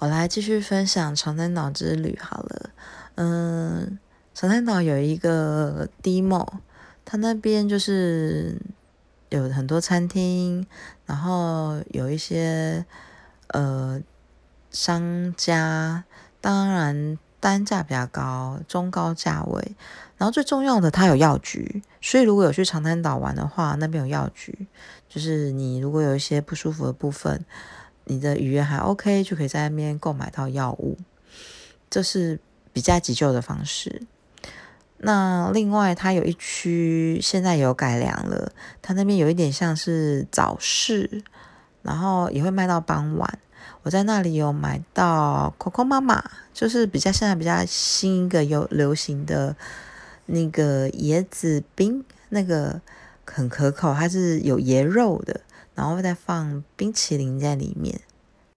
我来继续分享长滩岛之旅好了。嗯，长滩岛有一个 demo，它那边就是有很多餐厅，然后有一些呃商家，当然单价比较高，中高价位。然后最重要的，它有药局，所以如果有去长滩岛玩的话，那边有药局，就是你如果有一些不舒服的部分。你的语言还 OK，就可以在那边购买到药物，这是比较急救的方式。那另外，它有一区现在有改良了，它那边有一点像是早市，然后也会卖到傍晚。我在那里有买到 Coco 妈妈，就是比较现在比较新一个有流行的那个椰子冰，那个很可口，它是有椰肉的。然后再放冰淇淋在里面，